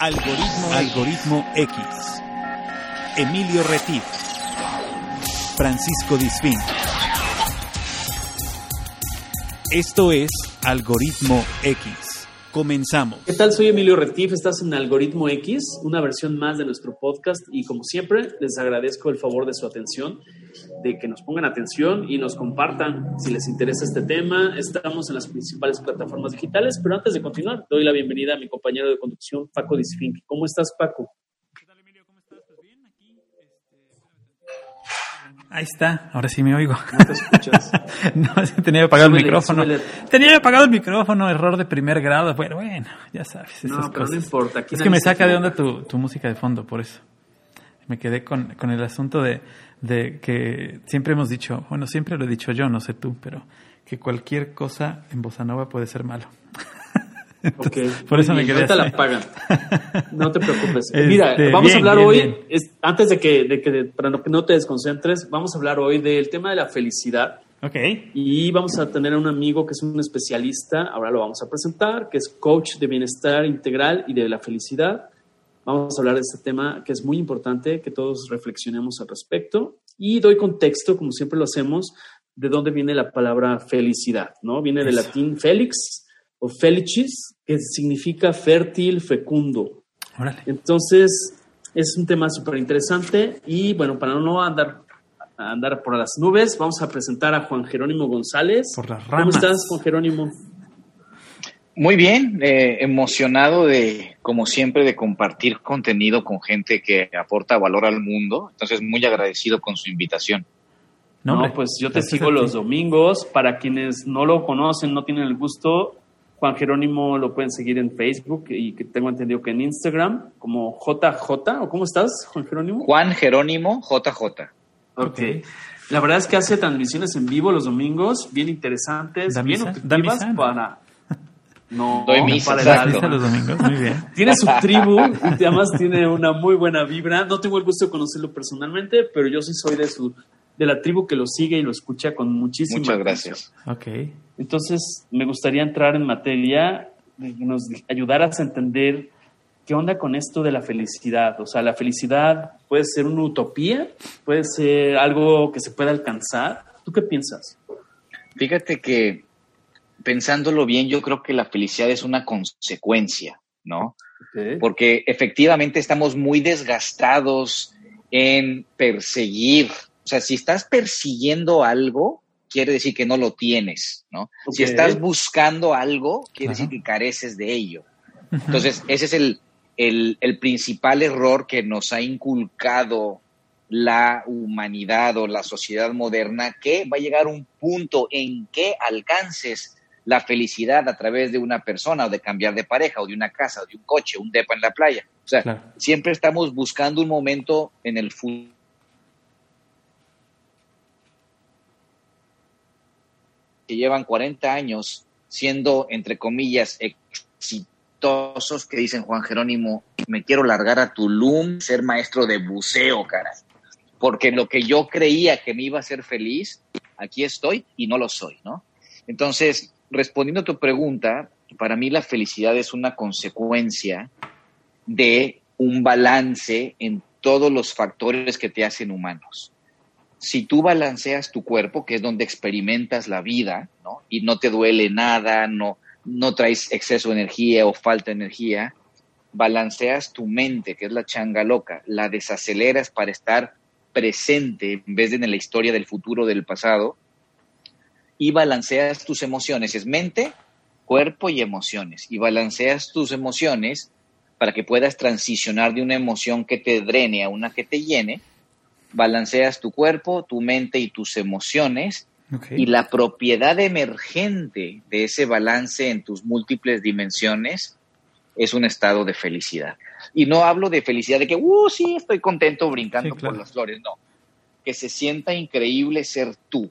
Algoritmo, Algoritmo X. Emilio Retif. Francisco Disfín. Esto es Algoritmo X. Comenzamos. ¿Qué tal? Soy Emilio Retif, estás en Algoritmo X, una versión más de nuestro podcast y como siempre les agradezco el favor de su atención, de que nos pongan atención y nos compartan si les interesa este tema. Estamos en las principales plataformas digitales, pero antes de continuar, doy la bienvenida a mi compañero de conducción, Paco Disfink. ¿Cómo estás, Paco? Ahí está, ahora sí me oigo. ¿No te escuchas? no, tenía apagado Súbele, el micrófono. súbele. Tenía apagado el micrófono, error de primer grado. Bueno, bueno, ya sabes. No, no importa, aquí es que me saca de onda tu, tu música de fondo, por eso. Me quedé con, con el asunto de, de que siempre hemos dicho, bueno, siempre lo he dicho yo, no sé tú, pero que cualquier cosa en bossa nova puede ser malo. Ok, por eso me quedé ahorita la así. pagan. No te preocupes. Este, Mira, vamos a hablar bien, hoy, es- antes de que, de que, para no- que no te desconcentres, vamos a hablar hoy del tema de la felicidad. Ok. Y vamos a tener a un amigo que es un especialista, ahora lo vamos a presentar, que es coach de bienestar integral y de la felicidad. Vamos a hablar de este tema que es muy importante, que todos reflexionemos al respecto. Y doy contexto, como siempre lo hacemos, de dónde viene la palabra felicidad, ¿no? Viene del latín felix o felicis, que significa fértil, fecundo. Órale. Entonces, es un tema súper interesante y bueno, para no andar, andar por las nubes, vamos a presentar a Juan Jerónimo González. Por las ¿Cómo estás, Juan Jerónimo? Muy bien, eh, emocionado de, como siempre, de compartir contenido con gente que aporta valor al mundo. Entonces, muy agradecido con su invitación. No, hombre, pues yo te gracias sigo los domingos. Para quienes no lo conocen, no tienen el gusto, Juan Jerónimo lo pueden seguir en Facebook y que tengo entendido que en Instagram, como JJ, ¿o cómo estás, Juan Jerónimo? Juan Jerónimo JJ. Ok. La verdad es que hace transmisiones en vivo los domingos, bien interesantes, ¿Da bien para... No, Doy misa, para el. Lista los domingos, muy bien. Tiene su tribu y además tiene una muy buena vibra. No tengo el gusto de conocerlo personalmente, pero yo sí soy de su de la tribu que lo sigue y lo escucha con muchísima Muchas atención. gracias. Ok. Entonces, me gustaría entrar en materia, de que nos ayudaras a entender qué onda con esto de la felicidad. O sea, la felicidad puede ser una utopía, puede ser algo que se pueda alcanzar. ¿Tú qué piensas? Fíjate que, pensándolo bien, yo creo que la felicidad es una consecuencia, ¿no? porque efectivamente estamos muy desgastados en perseguir. O sea, si estás persiguiendo algo, quiere decir que no lo tienes, ¿no? Si estás buscando algo, quiere Ajá. decir que careces de ello. Entonces, ese es el, el- el principal error que nos ha inculcado la humanidad o la sociedad moderna, que va a llegar un punto en que alcances la felicidad a través de una persona o de cambiar de pareja o de una casa o de un coche, un depa en la playa. O sea, Claro. siempre estamos buscando un momento en el futuro que llevan 40 años siendo, entre comillas, exitosos, que dicen Juan Jerónimo, me quiero largar a Tulum, ser maestro de buceo, caray. Porque lo que yo creía que me iba a hacer feliz, aquí estoy y no lo soy, ¿no? Entonces, respondiendo a tu pregunta, para mí la felicidad es una consecuencia de un balance en todos los factores que te hacen humanos. Si tú balanceas tu cuerpo, que es donde experimentas la vida, ¿no? Y no te duele nada, no, no traes exceso de energía o falta de energía, balanceas tu mente, que es la changa loca, la desaceleras para estar presente en vez de en la historia del futuro del pasado, y balanceas tus emociones, es mente, cuerpo y emociones, y balanceas tus emociones para que puedas transicionar de una emoción que te drene a una que te llene, balanceas tu cuerpo, tu mente y tus emociones, y la propiedad emergente de ese balance en tus múltiples dimensiones es un estado de felicidad. Y no hablo de felicidad de que, uh, sí, estoy contento brincando Sí, claro. por las flores, no. Que se sienta increíble ser tú,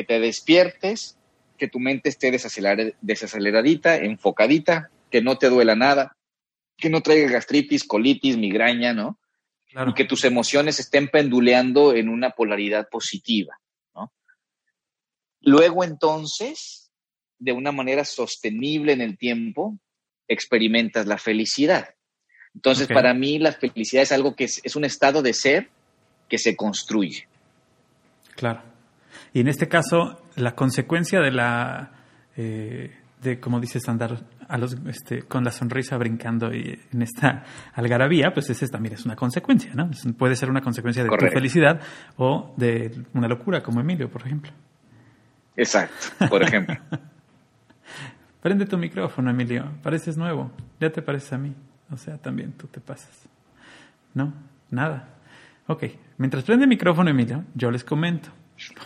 que te despiertes, que tu mente esté desaceler- desaceleradita, enfocadita, que no te duela nada, que no traiga gastritis, colitis, migraña, ¿no? Claro. y que tus emociones estén penduleando en una polaridad positiva. ¿no? Luego entonces, de una manera sostenible en el tiempo, experimentas la felicidad. Entonces, para mí la felicidad es algo que es, es un estado de ser que se construye. Claro. Y en este caso, la consecuencia de la, eh, de como dices, andar a los, este, con la sonrisa brincando y en esta algarabía, pues ese también es una consecuencia, ¿no? Puede ser una consecuencia de tu felicidad o de una locura, como Emilio, por ejemplo. Exacto, por ejemplo. Prende tu micrófono, Emilio. Pareces nuevo. Ya te pareces a mí. O sea, también tú te pasas. ¿No? Nada. Ok. Mientras prende el micrófono, Emilio, yo les comento.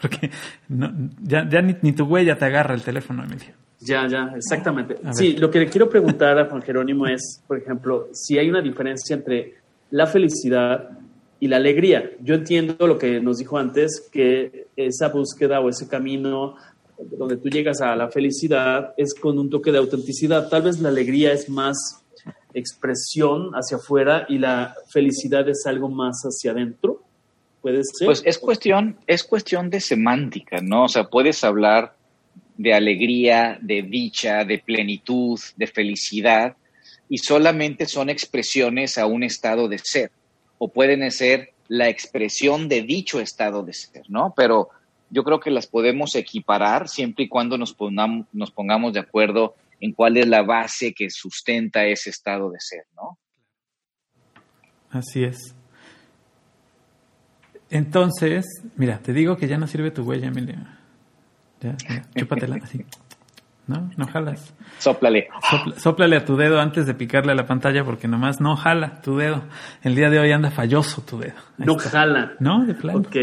Porque no, ya, ya ni, ni tu huella te agarra el teléfono, Emilio. Ya, ya, exactamente. Sí, lo que le quiero preguntar a Juan Jerónimo es, por ejemplo, si hay una diferencia entre la felicidad y la alegría. Yo entiendo lo que nos dijo antes, que esa búsqueda o ese camino donde tú llegas a la felicidad es con un toque de autenticidad. Tal vez la alegría es más expresión hacia afuera y la felicidad es algo más hacia adentro. ¿Puede ser? Pues es cuestión, es cuestión de semántica, ¿no? O sea, puedes hablar de alegría, de dicha, de plenitud, de felicidad, y solamente son expresiones a un estado de ser, o pueden ser la expresión de dicho estado de ser, ¿no? Pero yo creo que las podemos equiparar siempre y cuando nos pongamos, nos pongamos de acuerdo en cuál es la base que sustenta ese estado de ser, ¿no? Así es. Entonces, mira, te digo que ya no sirve tu huella, Emilio. Ya, mira, chúpatela así. ¿No? No jalas. Sóplale. Sopla- sóplale a tu dedo antes de picarle a la pantalla porque nomás no jala tu dedo. El día de hoy anda falloso tu dedo. Ahí no está. jala. No, de plano. Ok.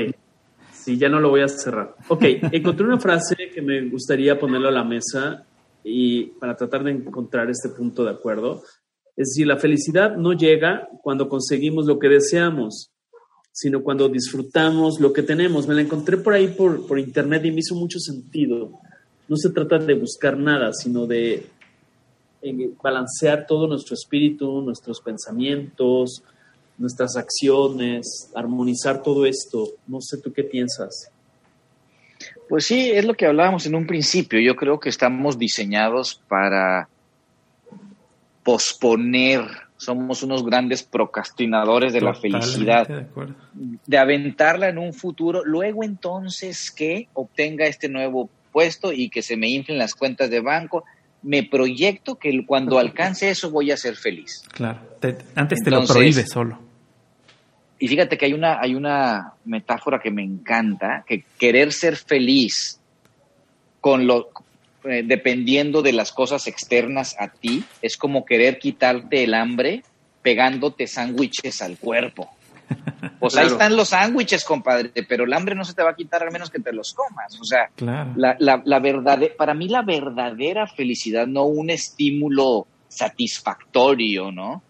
Sí, ya no lo voy a cerrar. Ok, encontré una frase que me gustaría ponerlo a la mesa y para tratar de encontrar este punto de acuerdo. Es decir, la felicidad no llega cuando conseguimos lo que deseamos, sino cuando disfrutamos lo que tenemos. Me la encontré por ahí por, por internet y me hizo mucho sentido. No se trata de buscar nada, sino de balancear todo nuestro espíritu, nuestros pensamientos, nuestras acciones, armonizar todo esto. No sé tú qué piensas. Pues sí, es lo que hablábamos en un principio. Yo creo que estamos diseñados para posponer. Somos unos grandes procrastinadores de la felicidad, de aventarla en un futuro. Luego entonces que obtenga este nuevo puesto y que se me inflen las cuentas de banco. Me proyecto que cuando alcance eso voy a ser feliz. Claro. Te- antes te lo prohíbe solo. Y fíjate que hay una, hay una metáfora que me encanta, que querer ser feliz con lo, eh, dependiendo de las cosas externas a ti, es como querer quitarte el hambre pegándote sándwiches al cuerpo. Pues ahí están los sándwiches, compadre, pero el hambre no se te va a quitar al menos que te los comas. O sea, Claro. la, la, la verdade- para mí la verdadera felicidad, no un estímulo satisfactorio, ¿no?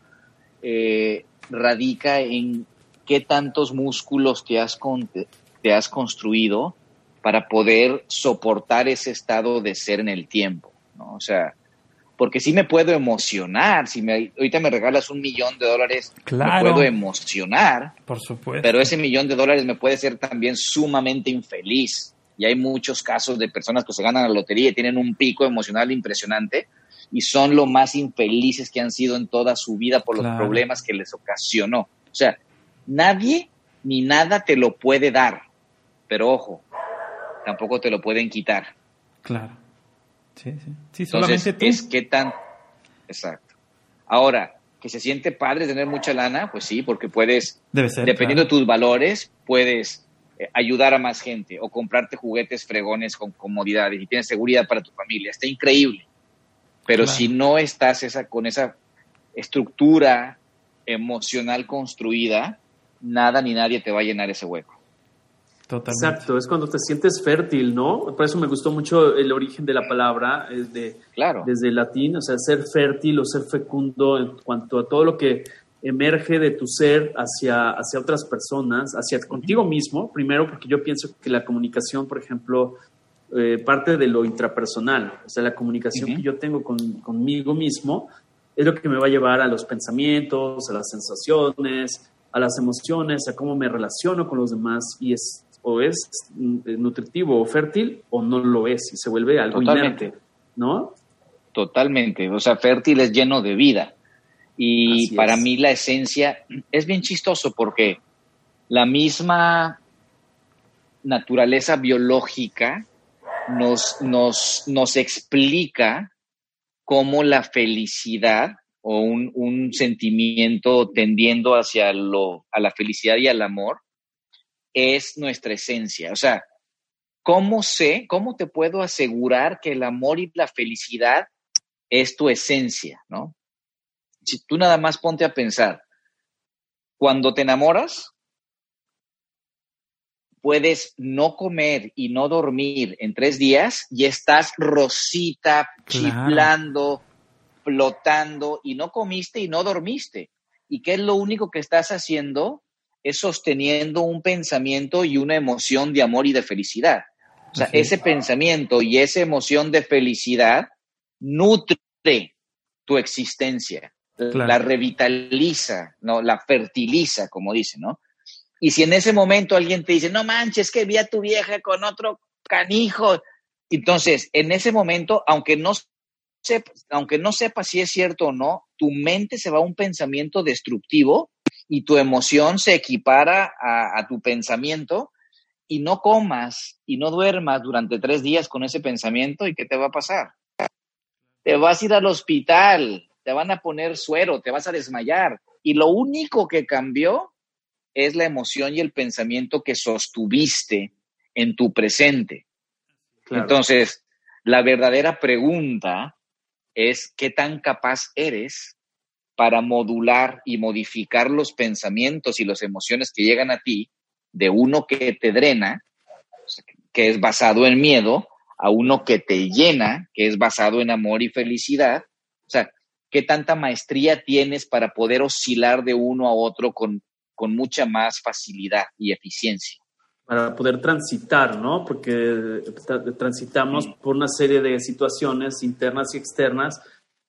Eh, radica en qué tantos músculos te has, con- te has construido para poder soportar ese estado de ser en el tiempo, ¿no? O sea, porque sí me puedo emocionar, si me, ahorita me regalas un millón de dólares, Claro. me puedo emocionar, Por supuesto. pero ese millón de dólares me puede ser también sumamente infeliz. Y hay muchos casos de personas que se ganan la lotería y tienen un pico emocional impresionante y son lo más infelices que han sido en toda su vida por los problemas que les ocasionó. O sea, nadie ni nada te lo puede dar, pero ojo, tampoco te lo pueden quitar. Claro. Sí, sí. Sí, Entonces, solamente tú. es que tan... Exacto. Ahora, que se siente padre tener mucha lana, pues sí, porque puedes Debe ser. dependiendo claro. de tus valores, puedes eh, ayudar a más gente o comprarte juguetes fregones con comodidades y tienes seguridad para tu familia. Está increíble. Pero Claro. si no estás esa, con esa estructura emocional construida, nada ni nadie te va a llenar ese hueco. Totalmente. Exacto, es cuando te sientes fértil, ¿no? Por eso me gustó mucho el origen de la palabra, es de, Claro. desde el latín, o sea, ser fértil o ser fecundo en cuanto a todo lo que emerge de tu ser hacia, hacia otras personas, hacia contigo mismo, primero porque yo pienso que la comunicación, por ejemplo, eh, parte de lo intrapersonal, o sea, la comunicación Ujú. que yo tengo con, conmigo mismo es lo que me va a llevar a los pensamientos, a las sensaciones, a las emociones, a cómo me relaciono con los demás y es o es mm, nutritivo o fértil o no lo es y se vuelve algo Totalmente. inerte, ¿no? Totalmente. O sea, fértil es lleno de vida. Y Así para es. mí la esencia es bien chistoso porque la misma naturaleza biológica nos, nos, nos explica cómo la felicidad o un, un sentimiento tendiendo hacia lo, a la felicidad y al amor es nuestra esencia. O sea, ¿cómo sé, cómo te puedo asegurar que el amor y la felicidad es tu esencia, ¿no? Si tú nada más ponte a pensar, cuando te enamoras, puedes no comer y no dormir en tres días y estás rosita, Claro. chiflando, flotando y no comiste y no dormiste. ¿Y qué es lo único que estás haciendo? Es sosteniendo un pensamiento y una emoción de amor y de felicidad. O sea, Así es. ese pensamiento y esa emoción de felicidad nutre tu existencia, Claro. la revitaliza, ¿no? la fertiliza, como dicen, ¿no? Y si en ese momento alguien te dice, no manches, que vi a tu vieja con otro canijo, entonces en ese momento, aunque no sepas, aunque no sepas si es cierto o no, tu mente se va a un pensamiento destructivo y tu emoción se equipara a, a tu pensamiento y no comas y no duermas durante tres días con ese pensamiento y ¿qué te va a pasar? Te vas a ir al hospital, te van a poner suero, te vas a desmayar y lo único que cambió es la emoción y el pensamiento que sostuviste en tu presente. Claro. Entonces, la verdadera pregunta es qué tan capaz eres para modular y modificar los pensamientos y las emociones que llegan a ti de uno que te drena, que es basado en miedo, a uno que te llena, que es basado en amor y felicidad. O sea, qué tanta maestría tienes para poder oscilar de uno a otro con, con mucha más facilidad y eficiencia. para poder transitar, ¿no? Porque tra- transitamos por una serie de situaciones internas y externas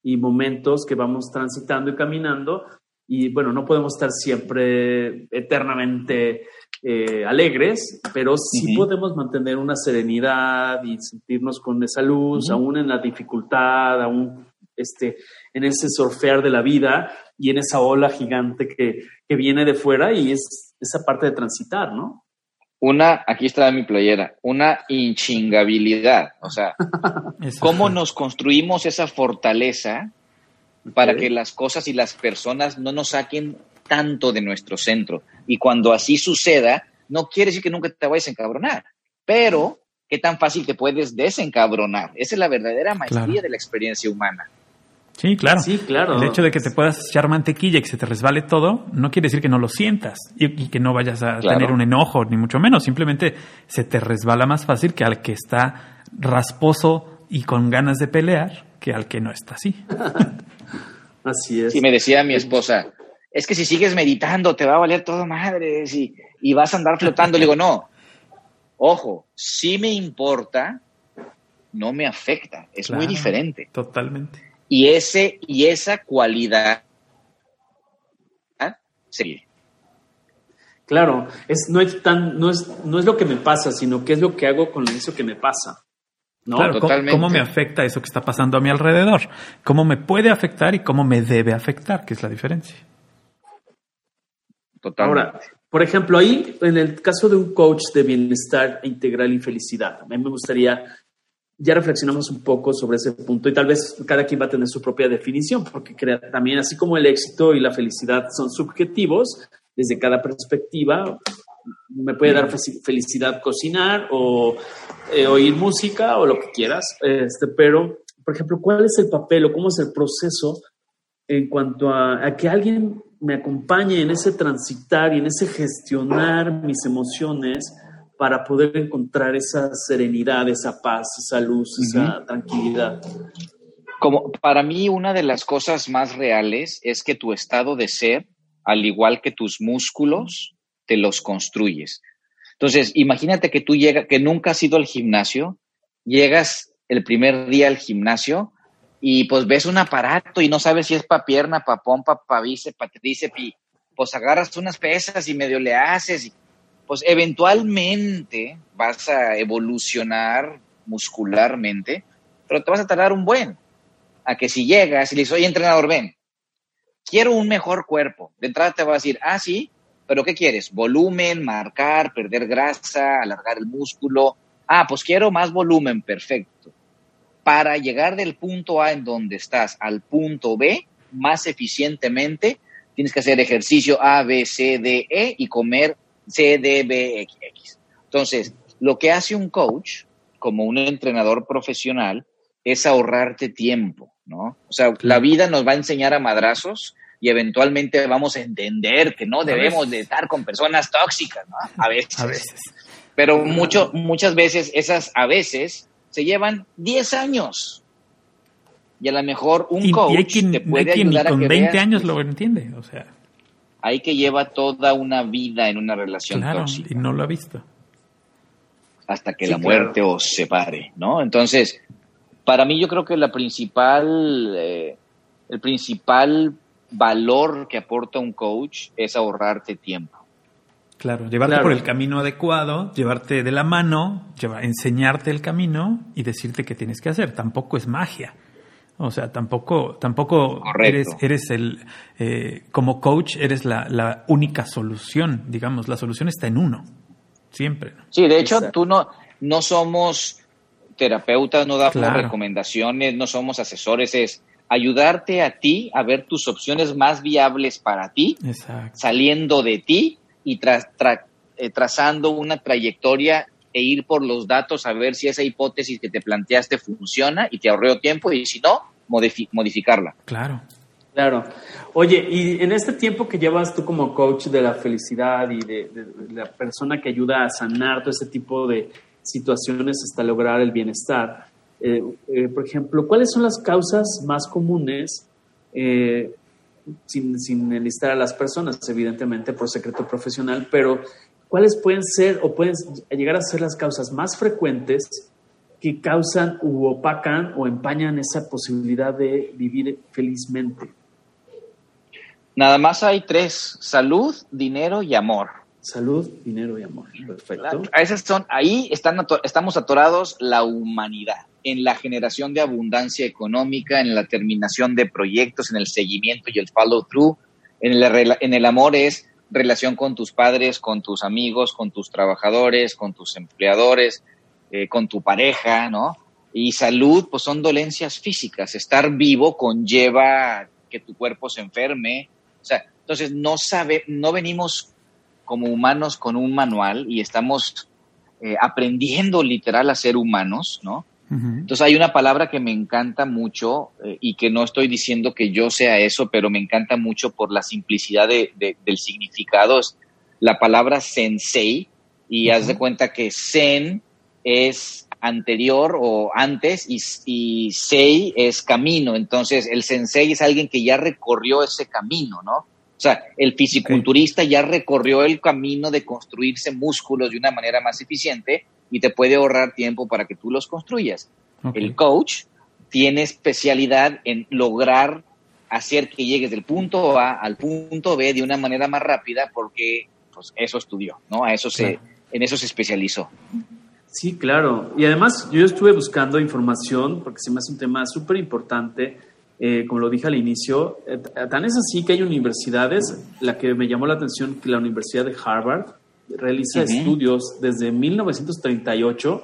y momentos que vamos transitando y caminando y bueno, no podemos estar siempre eternamente eh, alegres, pero sí podemos mantener una serenidad y sentirnos con esa luz, Ujú. aún en la dificultad, aún este, en ese surfear de la vida y en esa ola gigante que, que viene de fuera y es esa parte de transitar, ¿no? Una, aquí está mi playera, una inchingabilidad. O sea, cómo nos construimos esa fortaleza para que las cosas y las personas no nos saquen tanto de nuestro centro. Y cuando así suceda, no quiere decir que nunca te vayas a encabronar, pero qué tan fácil te puedes desencabronar. Esa es la verdadera maestría Claro. de la experiencia humana. Sí, claro. Sí, claro. El hecho de que te puedas echar mantequilla y que se te resbale todo, no quiere decir que no lo sientas y, y que no vayas a Claro. tener un enojo, ni mucho menos. Simplemente se te resbala más fácil que al que está rasposo y con ganas de pelear que al que no está así. Así es. Y me decía mi esposa, es que si sigues meditando te va a valer todo madres y, y vas a andar flotando. Le digo, no, ojo, sí me importa, no me afecta, es muy diferente. Totalmente. Y, ese, y esa cualidad sí, Claro, es, no, es tan, no, es, no es lo que me pasa, sino qué es lo que hago con eso que me pasa. ¿no? Claro, ¿cómo, totalmente. cómo me afecta eso que está pasando a mi alrededor? ¿Cómo me puede afectar y cómo me debe afectar? Que es la diferencia. totalmente. Ahora, por ejemplo, ahí, en el caso de un coach de bienestar integral y felicidad, a mí me gustaría, ya reflexionamos un poco sobre ese punto y tal vez cada quien va a tener su propia definición, porque crea, también así como el éxito y la felicidad son subjetivos, desde cada perspectiva, me puede dar fe- felicidad cocinar o eh, oír música o lo que quieras, este, pero, por ejemplo, ¿cuál es el papel o cómo es el proceso en cuanto a que alguien me acompañe en ese transitar y en ese gestionar mis emociones para poder encontrar esa serenidad, esa paz, esa luz, esa tranquilidad. Como para mí una de las cosas más reales es que tu estado de ser, al igual que tus músculos, te los construyes. Entonces, imagínate que tú llegas, que nunca has ido al gimnasio, llegas el primer día al gimnasio y pues ves un aparato y no sabes si es para pierna, para pompa, para bíceps, para tríceps y pues agarras unas pesas y medio le haces y pues eventualmente vas a evolucionar muscularmente, pero te vas a tardar un buen. A que si llegas y le dices, oye, entrenador, ven, quiero un mejor cuerpo. De entrada te va a decir, ah, sí, pero ¿qué quieres? Volumen, marcar, perder grasa, alargar el músculo. Ah, pues quiero más volumen, perfecto. Para llegar del punto A en donde estás al punto B más eficientemente, tienes que hacer ejercicio A, B, C, D, E y comer C, D, B, X. Entonces, lo que hace un coach, como un entrenador profesional, es ahorrarte tiempo, ¿no? O sea, la vida nos va a enseñar a madrazos y eventualmente vamos a entender que no debemos de estar con personas tóxicas, ¿no? A veces. A veces. Pero mucho, muchas veces esas a veces se llevan 10 años. Y a lo mejor un Y, y coach hay quien, te puede hay quien ni a con que 20 veas años lo entiende. O sea, hay que lleva toda una vida en una relación claro, tóxica y no lo ha visto. hasta que Sí, la claro. muerte os separe, ¿no? Entonces, para mí yo creo que la principal, eh, el principal valor que aporta un coach es ahorrarte tiempo. Claro, llevarte Claro. por el camino adecuado, llevarte de la mano, lleva- enseñarte el camino y decirte qué tienes que hacer. Tampoco es magia. O sea, tampoco, tampoco eres, Correcto. eres el, eh, como coach, eres la, la única solución, digamos. La solución está en uno, siempre. Sí, de hecho, Exacto. tú no, no somos terapeutas, no damos Claro. recomendaciones, no somos asesores, es ayudarte a ti a ver tus opciones más viables para ti, Exacto. saliendo de ti y tra- tra- eh, trazando una trayectoria e ir por los datos a ver si esa hipótesis que te planteaste funciona y te ahorró tiempo y si no, modifi- modificarla. Claro. Claro. Oye, y en este tiempo que llevas tú como coach de la felicidad y de, de- de la persona que ayuda a sanar todo ese tipo de situaciones hasta lograr el bienestar, eh, eh, por ejemplo, ¿cuáles son las causas más comunes, eh, sin, sin enlistar a las personas, evidentemente por secreto profesional, pero cuáles pueden ser o pueden llegar a ser las causas más frecuentes que causan u opacan o empañan esa posibilidad de vivir felizmente? Nada más hay tres, salud, dinero y amor. Salud, dinero y amor. Perfecto. A esas son, ahí están, estamos atorados la humanidad, en la generación de abundancia económica, en la terminación de proyectos, en el seguimiento y el follow through. En el, en el amor es relación con tus padres, con tus amigos, con tus trabajadores, con tus empleadores, eh, con tu pareja, ¿no? Y salud, pues son dolencias físicas. Estar vivo conlleva que tu cuerpo se enferme. O sea, entonces no sabe, no venimos como humanos con un manual y estamos eh, aprendiendo literal a ser humanos, ¿no? Entonces hay una palabra que me encanta mucho eh, y que no estoy diciendo que yo sea eso, pero me encanta mucho por la simplicidad de- de- del significado. Es la palabra sensei y haz de cuenta que sen es anterior o antes y, y sei es camino. Entonces el sensei es alguien que ya recorrió ese camino, ¿no? O sea, el fisiculturista ya recorrió el camino de construirse músculos de una manera más eficiente y te puede ahorrar tiempo para que tú los construyas. El coach tiene especialidad en lograr hacer que llegues del punto A al punto B de una manera más rápida porque pues, eso estudió, ¿no? A eso se, Claro. en eso se especializó. Sí, claro. Y además yo estuve buscando información porque se me hace un tema súper importante. eh, como lo dije al inicio, eh, tan es así que hay universidades, la que me llamó la atención, que la Universidad de Harvard realiza Ujú. estudios desde 1938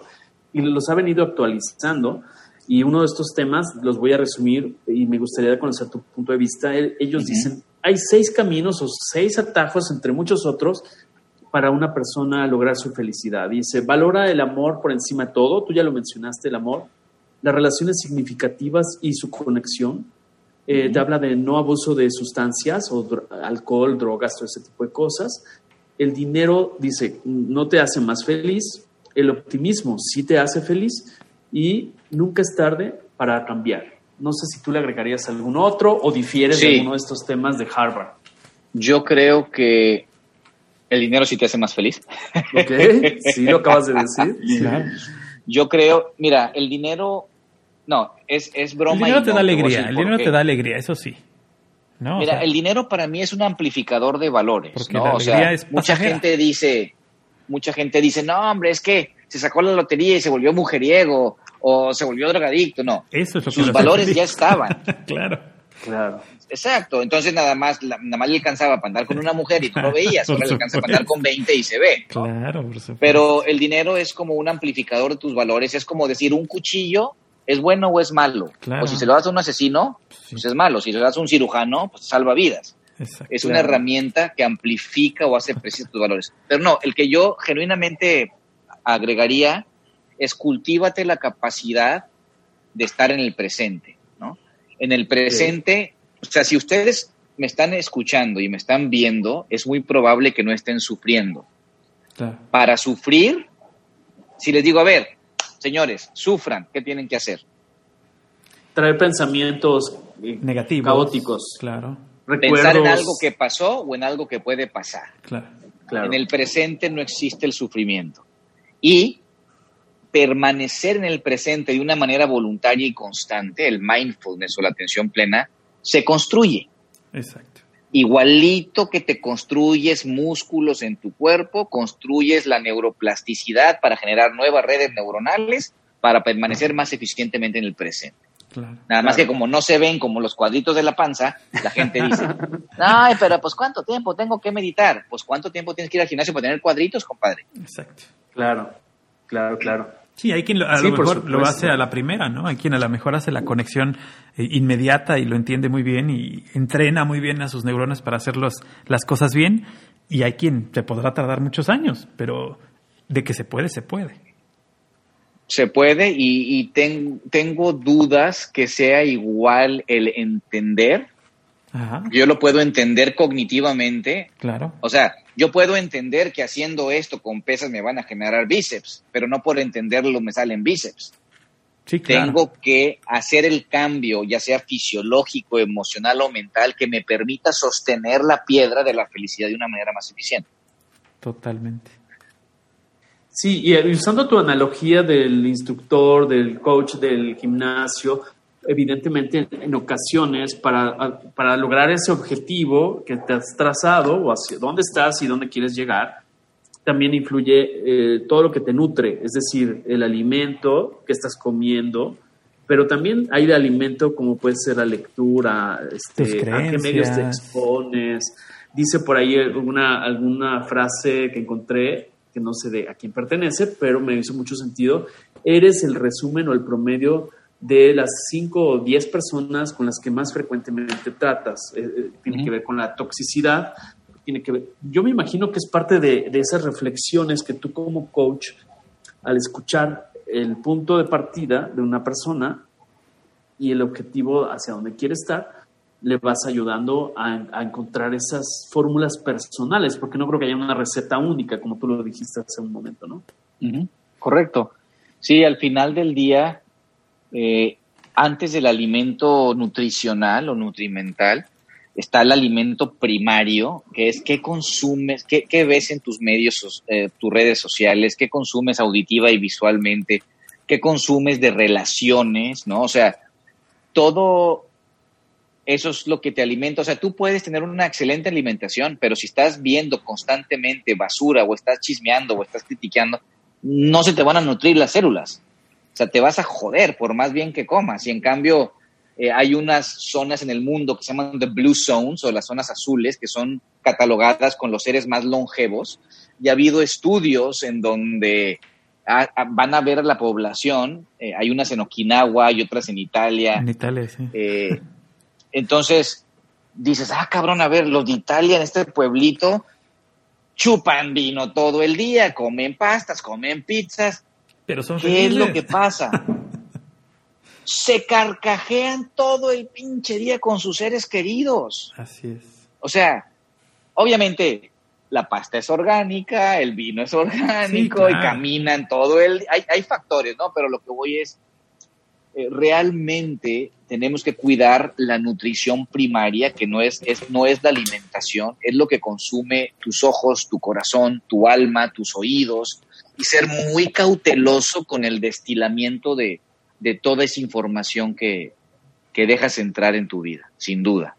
y los ha venido actualizando. Y uno de estos temas los voy a resumir y me gustaría conocer tu punto de vista. El- Ellos Ujú. dicen, hay seis caminos o seis atajos, entre muchos otros, para una persona lograr su felicidad. Dice, valora el amor por encima de todo, tú ya lo mencionaste, el amor, las relaciones significativas y su conexión. Eh, Te habla de no abuso de sustancias o dro- alcohol, drogas, todo ese tipo de cosas. El dinero, dice, no te hace más feliz. El optimismo sí te hace feliz y nunca es tarde para cambiar. No sé si tú le agregarías algún otro o difieres de alguno de estos temas de Harvard. Yo creo que el dinero sí te hace más feliz. ¿Ok? Sí, lo acabas de decir. Yo creo, mira, el dinero, no, es, es El broma. dinero y te no, da alegría, el dinero te da alegría, eso sí. ¿No? O Mira, sea, el dinero para mí es un amplificador de valores, Porque ¿no? la O sea, mucha gente dice, mucha gente dice, no, hombre, es que se sacó la lotería y se volvió mujeriego o se volvió drogadicto. No, eso es lo que sus hace valores ya estaban. claro. Claro. Exacto, entonces nada más, la- nada más le alcanzaba para andar con una mujer y tú lo veías, ahora le alcanza para andar con 20 y se ve. ¿no? Claro, por supuesto. Pero el dinero es como un amplificador de tus valores, es como decir, un cuchillo es bueno o es malo. Claro. O si se lo das a un asesino, Sí. pues es malo. Si se lo das a un cirujano, pues salva vidas. Exacto. Es una herramienta que amplifica o hace precisos tus valores. Pero no, el que yo genuinamente agregaría es cultívate la capacidad de estar en el presente, ¿no? En el presente, o sea, si ustedes me están escuchando y me están viendo, es muy probable que no estén sufriendo. Para sufrir, si les digo, a ver, señores, sufran, ¿qué tienen que hacer? Traer pensamientos Negativos. caóticos. Claro, Recuerdos. Pensar en algo que pasó o en algo que puede pasar. claro. Claro. En el presente no existe el sufrimiento. Y permanecer en el presente de una manera voluntaria y constante, el mindfulness o la atención plena, se construye. Exacto. Igualito que te construyes músculos en tu cuerpo, construyes la neuroplasticidad para generar nuevas redes neuronales para permanecer más eficientemente en el presente. Claro. Nada más Claro. que como no se ven como los cuadritos de la panza, la gente dice, ay, pero pues ¿cuánto tiempo tengo que meditar? Pues ¿cuánto tiempo tienes que ir al gimnasio para tener cuadritos, compadre? Exacto. Claro, claro, claro. Sí, hay quien lo- a Sí, lo mejor lo hace a la primera, ¿no? Hay quien a lo mejor hace la conexión eh, inmediata y lo entiende muy bien y entrena muy bien a sus neuronas para hacer los- las cosas bien. Y hay quien se podrá tardar muchos años, pero de que se puede, se puede. Se puede y, y ten- tengo dudas que sea igual el entender. Ajá, Yo lo puedo entender cognitivamente. claro. O sea, yo puedo entender que haciendo esto con pesas me van a generar bíceps, pero no por entenderlo me salen bíceps. Sí, claro. Tengo que hacer el cambio, ya sea fisiológico, emocional o mental, que me permita sostener la piedra de la felicidad de una manera más eficiente. Totalmente. Sí, y usando tu analogía del instructor, del coach del gimnasio, evidentemente en ocasiones para, para lograr ese objetivo que te has trazado o hacia dónde estás y dónde quieres llegar, también influye eh, todo lo que te nutre, es decir, el alimento que estás comiendo, pero también hay de alimento como puede ser la lectura, este, a qué medios te expones. Dice por ahí alguna, alguna frase que encontré, que no sé de a quién pertenece, pero me hizo mucho sentido. Eres el resumen o el promedio de las 5 o 10 personas con las que más frecuentemente tratas. Eh, eh, tiene que ver con la toxicidad, tiene que ver. Yo me imagino que es parte de, de esas reflexiones que tú como coach, al escuchar el punto de partida de una persona y el objetivo hacia donde quiere estar, le vas ayudando a, a encontrar esas fórmulas personales, porque no creo que haya una receta única, como tú lo dijiste hace un momento, ¿no? Correcto. Sí, al final del día, eh, antes del alimento nutricional o nutrimental, está el alimento primario, que es qué consumes, qué, qué ves en tus medios, eh, tus redes sociales, qué consumes auditiva y visualmente, qué consumes de relaciones, ¿no? O sea, todo eso es lo que te alimenta. O sea, tú puedes tener una excelente alimentación, pero si estás viendo constantemente basura o estás chismeando o estás criticando, no se te van a nutrir las células. O sea, te vas a joder por más bien que comas. Y en cambio, eh, hay unas zonas en el mundo que se llaman the blue zones o las zonas azules, que son catalogadas con los seres más longevos. Y ha habido estudios en donde van a ver a la población. eh, hay unas en Okinawa y otras en Italia. En Italia, sí. Eh, entonces dices, ah, cabrón, a ver, los de Italia en este pueblito chupan vino todo el día, comen pastas, comen pizzas. Pero son ¿Qué es lo que pasa? Se carcajean todo el pinche día con sus seres queridos. Así es. O sea, obviamente la pasta es orgánica, el vino es orgánico Sí, y caminan todo el... Hay, hay factores, ¿no? Pero lo que voy es, eh, realmente tenemos que cuidar la nutrición primaria, que no es, es, no es la alimentación, es lo que consume tus ojos, tu corazón, tu alma, tus oídos, y ser muy cauteloso con el destilamiento de, de toda esa información que, que dejas entrar en tu vida, sin duda.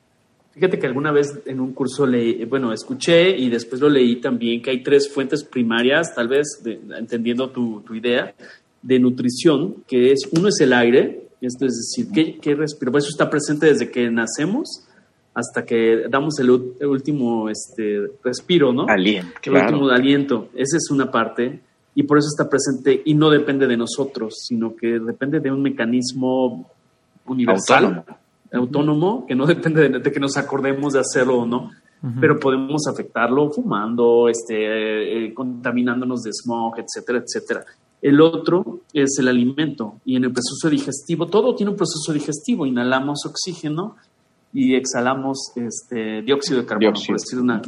Fíjate que alguna vez en un curso leí, bueno, escuché y después lo leí también que hay tres fuentes primarias, tal vez de- entendiendo tu, tu idea, de nutrición, que es, uno es el aire, Esto es decir, ¿qué, qué respiro? Eso está presente desde que nacemos hasta que damos el, el último este, respiro, ¿no? Aliento, El claro. último aliento. Esa es una parte y por eso está presente y no depende de nosotros, sino que depende de un mecanismo universal, Autónomo. autónomo, que no depende de, de que nos acordemos de hacerlo o no, pero podemos afectarlo fumando, este, eh, contaminándonos de smog, etcétera, etcétera. El otro es el alimento y en el proceso digestivo, todo tiene un proceso digestivo, inhalamos oxígeno y exhalamos este, dióxido de carbono, Dióxido. por decir una.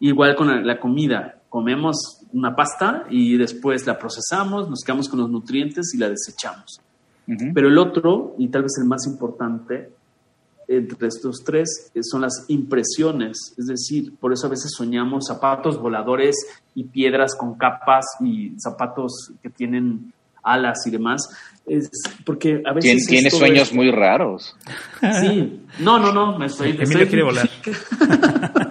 Igual con la, la comida, comemos una pasta y después la procesamos, nos quedamos con los nutrientes y la desechamos. Ujú. Pero el otro, y tal vez el más importante entre estos tres, eh, son las impresiones. Es decir, por eso a veces soñamos zapatos voladores y piedras con capas y zapatos que tienen alas y demás. Es porque a veces. Tien- es Tiene sueños esto. muy raros. Sí, no, no, no, me estoy. Emilio estoy- quiere volar.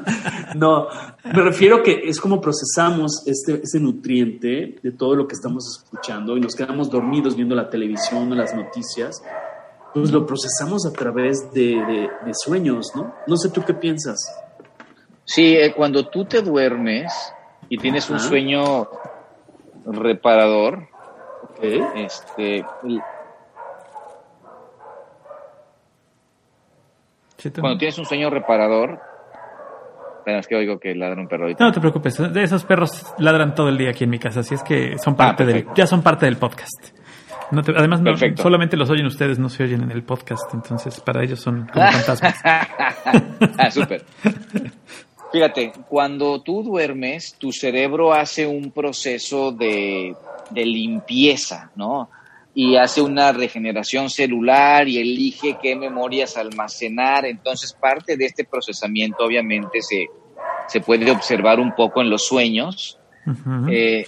no, me refiero que es como procesamos este, ese nutriente de todo lo que estamos escuchando y nos quedamos dormidos viendo la televisión o las noticias, pues lo procesamos a través de, de- de sueños, ¿no? No sé tú qué piensas. Sí, eh, cuando tú te duermes y tienes un sueño reparador, este, cuando tienes un sueño reparador, espera, es que oigo que ladra un perro ahorita. No te preocupes, esos perros ladran todo el día aquí en mi casa, así es que son parte del, ya son parte del podcast. No te- además, no, solamente los oyen ustedes, no se oyen en el podcast, entonces para ellos son como fantasmas. ah, súper. Fíjate, cuando tú duermes, tu cerebro hace un proceso de, de limpieza, ¿no? Y hace una regeneración celular y elige qué memorias almacenar. Entonces, parte de este procesamiento, obviamente, se, se puede observar un poco en los sueños. Eh,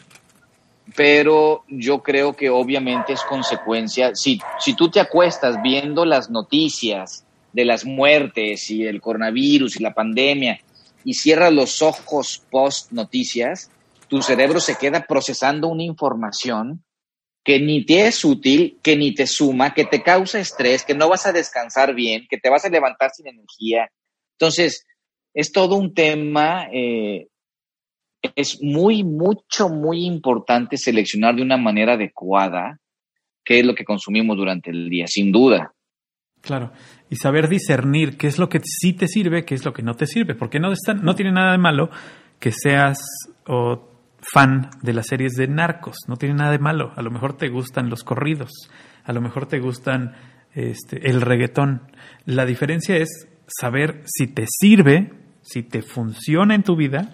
pero yo creo que obviamente es consecuencia. Si, si tú te acuestas viendo las noticias de las muertes y el coronavirus y la pandemia y cierras los ojos post noticias, tu cerebro se queda procesando una información que ni te es útil, que ni te suma, que te causa estrés, que no vas a descansar bien, que te vas a levantar sin energía. Entonces, es todo un tema eh, es muy, mucho, muy importante seleccionar de una manera adecuada qué es lo que consumimos durante el día, sin duda. Claro. Y saber discernir qué es lo que sí te sirve, qué es lo que no te sirve. Porque no, está- no tiene nada de malo que seas fan de las series de narcos. No tiene nada de malo. A lo mejor te gustan los corridos. A lo mejor te gustan este, el reggaetón. La diferencia es saber si te sirve, si te funciona en tu vida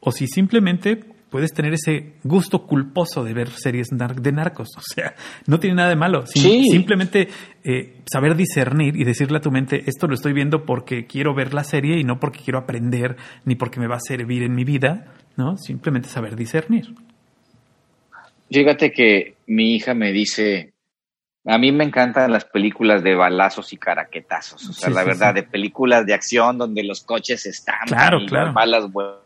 o si simplemente puedes tener ese gusto culposo de ver series de narcos. O sea, no tiene nada de malo. Sí. Simplemente eh, saber discernir y decirle a tu mente, esto lo estoy viendo porque quiero ver la serie y no porque quiero aprender ni porque me va a servir en mi vida, ¿no? Simplemente saber discernir. Fíjate que mi hija me dice, a mí me encantan las películas de balazos y caraquetazos, o sea, Sí, la sí, verdad, sí. de películas de acción donde los coches están Claro, y claro. las balas vuelan.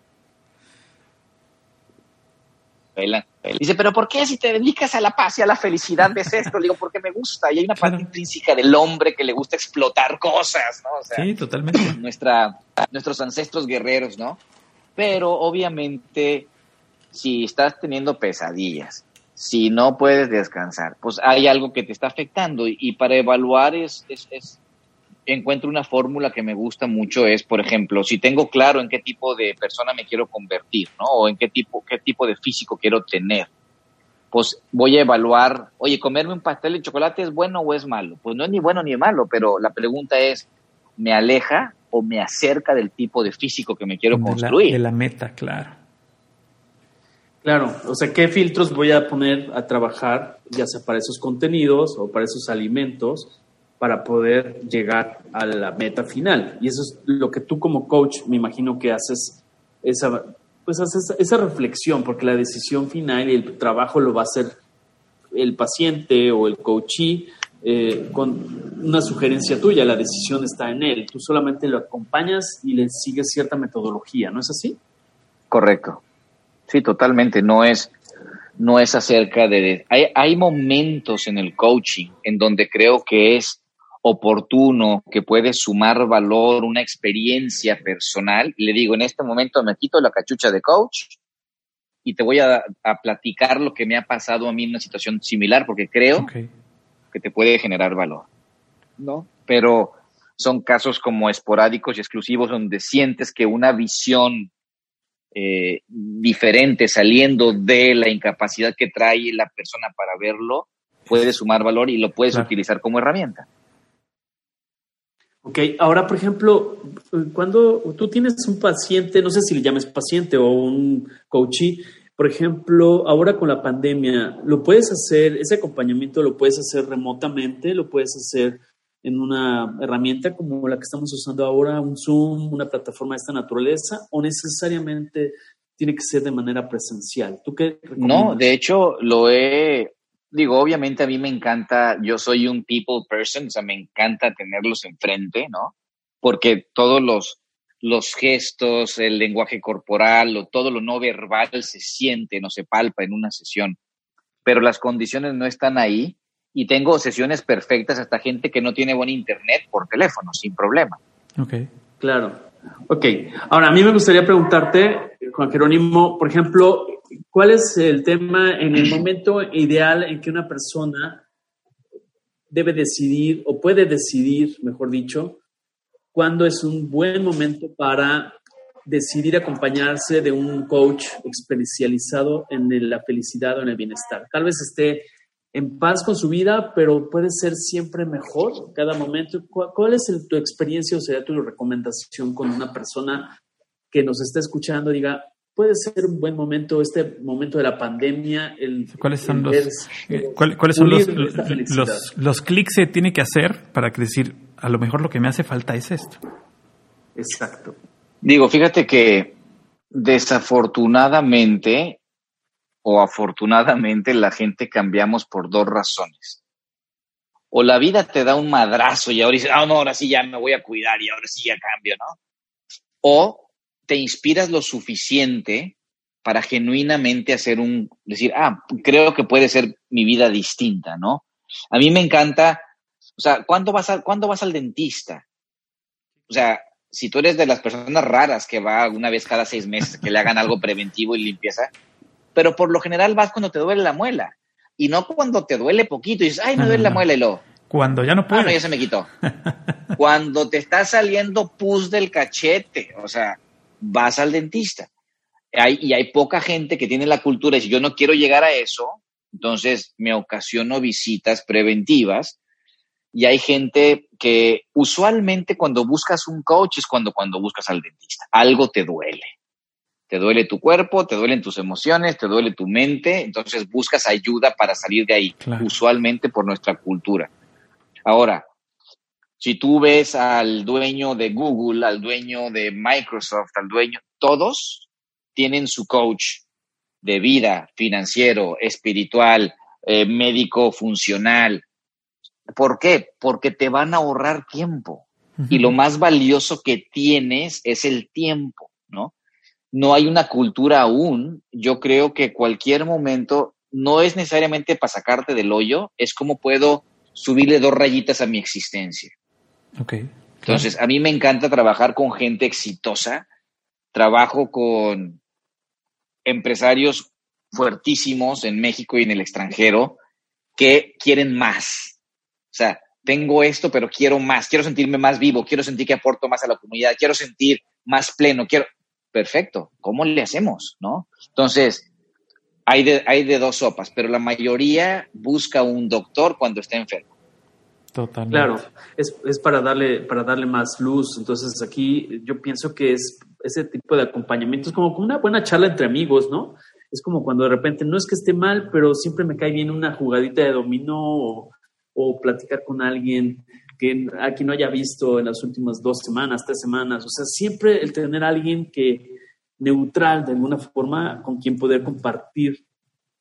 Dice, pero ¿por qué si te dedicas a la paz y a la felicidad ves esto? Le digo, porque me gusta. Y hay una Claro. parte intrínseca del hombre que le gusta explotar cosas, ¿no? O sea, Sí, totalmente. nuestra, nuestros ancestros guerreros, ¿no? Pero obviamente, si estás teniendo pesadillas, si no puedes descansar, pues hay algo que te está afectando y, y para evaluar es, es, es- encuentro una fórmula que me gusta mucho es, por ejemplo, si tengo claro en qué tipo de persona me quiero convertir, ¿no? O en qué tipo, qué tipo de físico quiero tener. Pues voy a evaluar, oye, comerme un pastel de chocolate es bueno o es malo. Pues no es ni bueno ni malo, pero la pregunta es, ¿me aleja o me acerca del tipo de físico que me quiero de, la, construir? de la meta, claro. Claro, o sea, ¿qué filtros voy a poner a trabajar, ya sea para esos contenidos o para esos alimentos, para poder llegar a la meta final? Y eso es lo que tú como coach, me imagino que haces esa, pues haces esa reflexión, porque la decisión final y el trabajo lo va a hacer el paciente o el coachee eh, con una sugerencia tuya, la decisión está en él. Tú solamente lo acompañas y le sigues cierta metodología, ¿no es así? Correcto. Sí, totalmente. No es, no es acerca de... Hay, hay momentos en el coaching en donde creo que es oportuno, que puede sumar valor, una experiencia personal. Le digo, en este momento me quito la cachucha de coach y te voy a, platicar lo que me ha pasado a mí en una situación similar, porque creo que te puede generar valor, ¿no? Pero son casos como esporádicos y exclusivos donde sientes que una visión eh, diferente saliendo de la incapacidad que trae la persona para verlo puede sumar valor y lo puedes utilizar como herramienta. Ok, ahora por ejemplo, cuando tú tienes un paciente, no sé si le llames paciente o un coachee, por ejemplo, ahora con la pandemia, ¿lo puedes hacer, ese acompañamiento lo puedes hacer remotamente, lo puedes hacer en una herramienta como la que estamos usando ahora, un Zoom, una plataforma de esta naturaleza, o necesariamente tiene que ser de manera presencial? ¿Tú qué No, de hecho, lo he, digo, obviamente a mí me encanta, yo soy un people person, o sea, me encanta tenerlos enfrente, ¿no? Porque todos los, los gestos, el lenguaje corporal o todo lo no verbal se siente, no se palpa en una sesión. Pero las condiciones no están ahí y tengo sesiones perfectas hasta gente que no tiene buen internet por teléfono, sin problema. Ok. Claro. Ok. Ahora, a mí me gustaría preguntarte, Juan Jerónimo, por ejemplo, ¿cuál es el tema en el momento ideal en que una persona debe decidir o puede decidir, mejor dicho, cuándo es un buen momento para decidir acompañarse de un coach especializado en la felicidad o en el bienestar. Tal vez esté en paz con su vida, pero puede ser siempre mejor cada momento. ¿Cuál, es tu experiencia o sería tu recomendación con una persona que nos está escuchando? Diga, puede ser un buen momento, este momento de la pandemia. El, ¿Cuáles son, los, eh, ¿cuáles son los, los, los, clics que tiene que hacer para decir, a lo mejor lo que me hace falta es esto. Exacto. Digo, fíjate que desafortunadamente o afortunadamente la gente cambiamos por dos razones. O la vida te da un madrazo y ahora dices, ah, no, ahora sí ya me voy a cuidar y ahora sí ya cambio, ¿no? O te inspiras lo suficiente para genuinamente hacer un, decir, ah, creo que puede ser mi vida distinta, ¿no? A mí me encanta o sea, ¿cuándo vas, ¿cuándo vas al dentista? O sea, si tú eres de las personas raras que va una vez cada seis meses que le hagan algo preventivo y limpieza, pero por lo general vas cuando te duele la muela y no cuando te duele poquito y dices, ay, me duele la muela y lo. Cuando ya no puedes. Ah, no, ya se me quitó. cuando te está saliendo pus del cachete, o sea, vas al dentista. Hay, y hay poca gente que tiene la cultura y si yo no quiero llegar a eso, entonces me ocasiono visitas preventivas y hay gente que usualmente cuando buscas un coach es cuando, cuando buscas al dentista. Algo te duele. Te duele tu cuerpo, te duelen tus emociones, te duele tu mente, entonces buscas ayuda para salir de ahí, usualmente por nuestra cultura. Ahora, si tú ves al dueño de Google, al dueño de Microsoft, al dueño, todos tienen su coach de vida, financiero, espiritual, eh, médico, funcional, ¿Por qué? Porque te van a ahorrar tiempo. Y lo más valioso que tienes es el tiempo, ¿no? No hay una cultura aún. Yo creo que cualquier momento no es necesariamente para sacarte del hoyo, es como puedo subirle dos rayitas a mi existencia. Ok. Entonces, a mí me encanta trabajar con gente exitosa. Trabajo con empresarios fuertísimos en México y en el extranjero que quieren más, o sea, tengo esto, pero quiero más, quiero sentirme más vivo, quiero sentir que aporto más a la comunidad, quiero sentir más pleno, quiero... Perfecto, ¿cómo le hacemos? ¿No? Entonces, hay de, hay de dos sopas, pero la mayoría busca un doctor cuando está enfermo. Totalmente. Claro, es, es, para, darle, para darle más luz. Entonces, aquí yo pienso que es ese tipo de acompañamiento, es como una buena charla entre amigos, ¿no? Es como cuando de repente no es que esté mal, pero siempre me cae bien una jugadita de dominó o, o platicar con alguien que aquí no haya visto en las últimas dos semanas, tres semanas. O sea, siempre el tener a alguien que neutral de alguna forma con quien poder compartir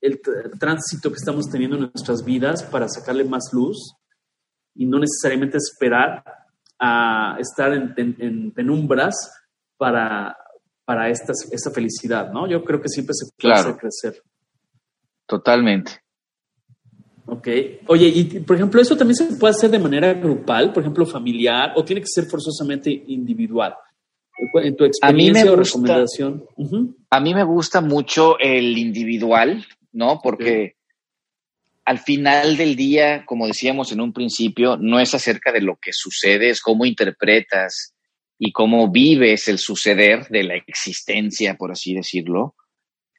el, tránsito que estamos teniendo en nuestras vidas para sacarle más luz y no necesariamente esperar a estar en, penumbras para, para esta, esta, felicidad, ¿no? Yo creo que siempre se puede hacer crecer. Totalmente. Ok. Oye, y por ejemplo, ¿eso también se puede hacer de manera grupal, por ejemplo, familiar, o tiene que ser forzosamente individual? En tu experiencia o recomendación. A mí me gusta mucho el individual, ¿no? Porque al final del día, como decíamos en un principio, no es acerca de lo que sucede, es cómo interpretas y cómo vives el suceder de la existencia, por así decirlo.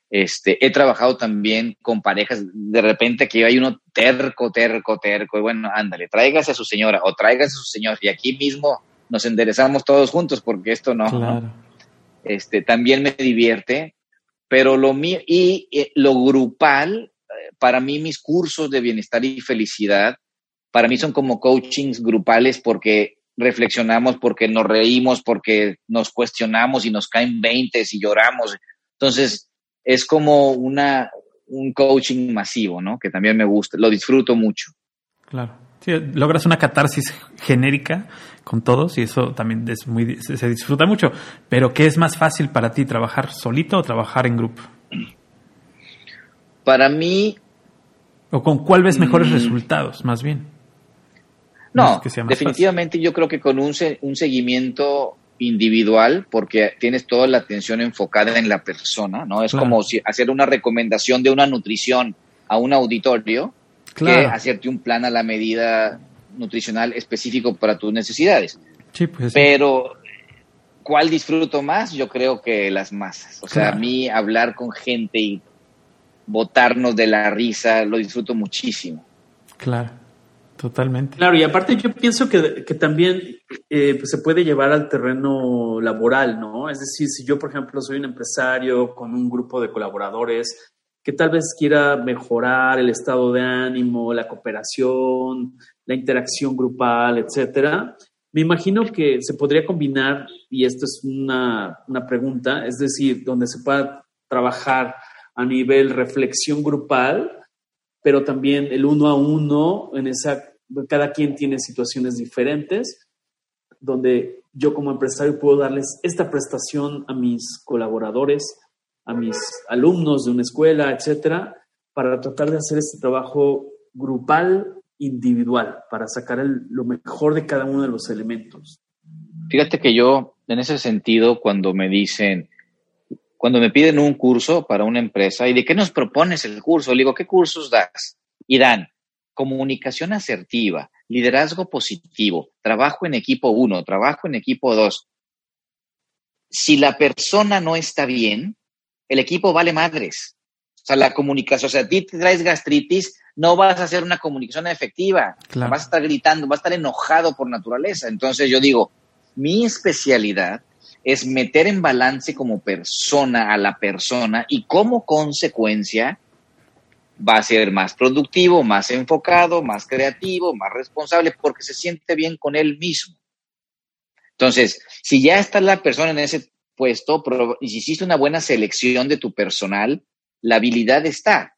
Este, he trabajado también con parejas, de repente que hay uno terco, terco, terco, y bueno, ándale, tráigase a su señora o tráigase a su señor, y aquí mismo nos enderezamos todos juntos, porque esto no. Este, también me divierte, pero lo mío, y lo grupal, eh, para mí mis cursos de bienestar y felicidad, para mí son como coachings grupales porque reflexionamos, porque nos reímos, porque nos cuestionamos y nos caen veintes y lloramos. Entonces, es como una, un coaching masivo, ¿no? Que también me gusta, lo disfruto mucho. Claro. Sí, logras una catarsis genérica con todos y eso también es muy, se disfruta mucho. Pero ¿qué es más fácil para ti, trabajar solito o trabajar en grupo? Para mí... ¿O con cuál ves mejores mm. resultados, más bien? No, definitivamente yo creo que con un, un seguimiento individual porque tienes toda la atención enfocada en la persona, ¿no? Es como si hacer una recomendación de una nutrición a un auditorio que hacerte un plan a la medida nutricional específico para tus necesidades. Sí, pues, Pero ¿cuál disfruto más? Yo creo que las masas. O sea, a mí hablar con gente y botarnos de la risa lo disfruto muchísimo. Claro. Totalmente. Claro, y aparte yo pienso que, que también eh, pues se puede llevar al terreno laboral, ¿no? Es decir, si yo, por ejemplo, soy un empresario con un grupo de colaboradores que tal vez quiera mejorar el estado de ánimo, la cooperación, la interacción grupal, etcétera, me imagino que se podría combinar, y esto es una, una pregunta, es decir, donde se pueda trabajar a nivel reflexión grupal, pero también el uno a uno, en esa, cada quien tiene situaciones diferentes, donde yo como empresario puedo darles esta prestación a mis colaboradores, a mis alumnos de una escuela, etcétera, para tratar de hacer este trabajo grupal, individual, para sacar lo mejor de cada uno de los elementos. Fíjate que yo, en ese sentido, cuando me dicen, cuando me piden un curso para una empresa, ¿y de qué nos propones el curso? Le digo, ¿qué cursos das? Y dan comunicación asertiva, liderazgo positivo, trabajo en equipo uno, trabajo en equipo dos. Si la persona no está bien, el equipo vale madres. O sea, la comunicación, o sea, a ti te traes gastritis, no vas a hacer una comunicación efectiva. Vas a estar gritando, vas a estar enojado por naturaleza. Entonces yo digo, mi especialidad es meter en balance como persona a la persona y como consecuencia va a ser más productivo, más enfocado, más creativo, más responsable, porque se siente bien con él mismo. Entonces, si ya está la persona en ese puesto y si hiciste una buena selección de tu personal, la habilidad está.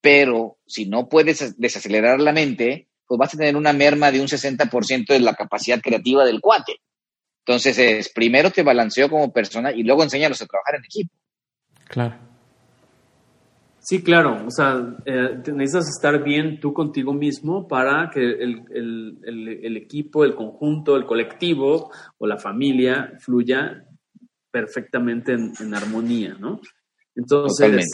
Pero si no puedes desacelerar la mente, pues vas a tener una merma de un 60% de la capacidad creativa del cuate. Entonces, es, primero te balanceo como persona y luego enséñalos a trabajar en equipo. Claro. Sí, claro. O sea, eh, necesitas estar bien tú contigo mismo para que el, equipo, el conjunto, el colectivo o la familia fluya perfectamente en, armonía, ¿no? Entonces,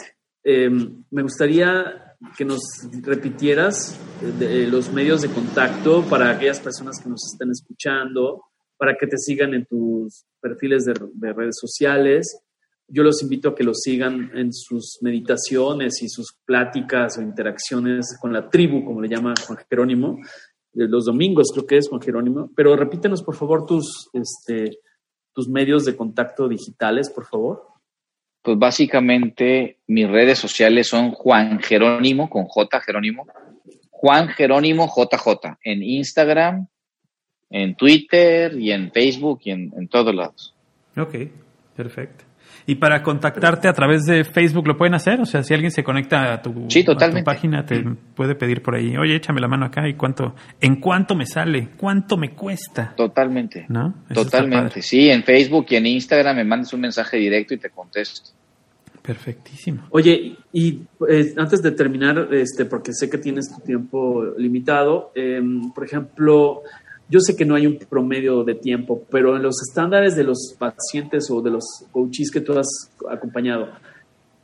em, me gustaría que nos repitieras eh, los medios de contacto para aquellas personas que nos estén escuchando, para que te sigan en tus perfiles de, redes sociales. Yo los invito a que los sigan en sus meditaciones y sus pláticas o interacciones con la tribu, como le llama Juan Jerónimo, los domingos creo que es Juan Jerónimo, pero repítenos por favor tus, este, tus medios de contacto digitales, por favor. Pues básicamente mis redes sociales son Juan Jerónimo con J Jerónimo, Juan Jerónimo JJ en Instagram, en Twitter y en Facebook y en, todos lados. Ok, perfecto. ¿Y para contactarte a través de Facebook lo pueden hacer? O sea, si alguien se conecta a tu, página, te puede pedir por ahí, oye, échame la mano acá y cuánto, en cuánto me sale, cuánto me cuesta. Totalmente. ¿No? Totalmente. Sí, en Facebook y en Instagram me mandas un mensaje directo y te contesto. Perfectísimo. Oye, y eh, antes de terminar, este, porque sé que tienes tu tiempo limitado, eh, por ejemplo, yo sé que no hay un promedio de tiempo, pero en los estándares de los pacientes o de los coaches que tú has acompañado,